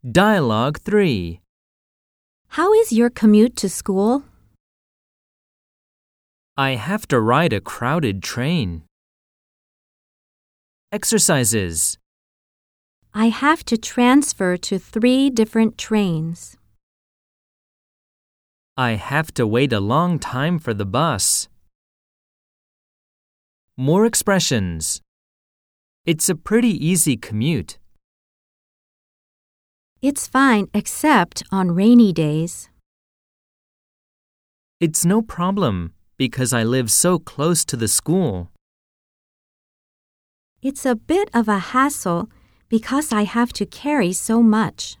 Dialogue 3. How is your commute to school? I have to ride a crowded train. Exercises. I have to transfer to three different trains. I have to wait a long time for the bus. More expressions. It's a pretty easy commute. It's fine except on rainy days. It's no problem because I live so close to the school. It's a bit of a hassle because I have to carry so much.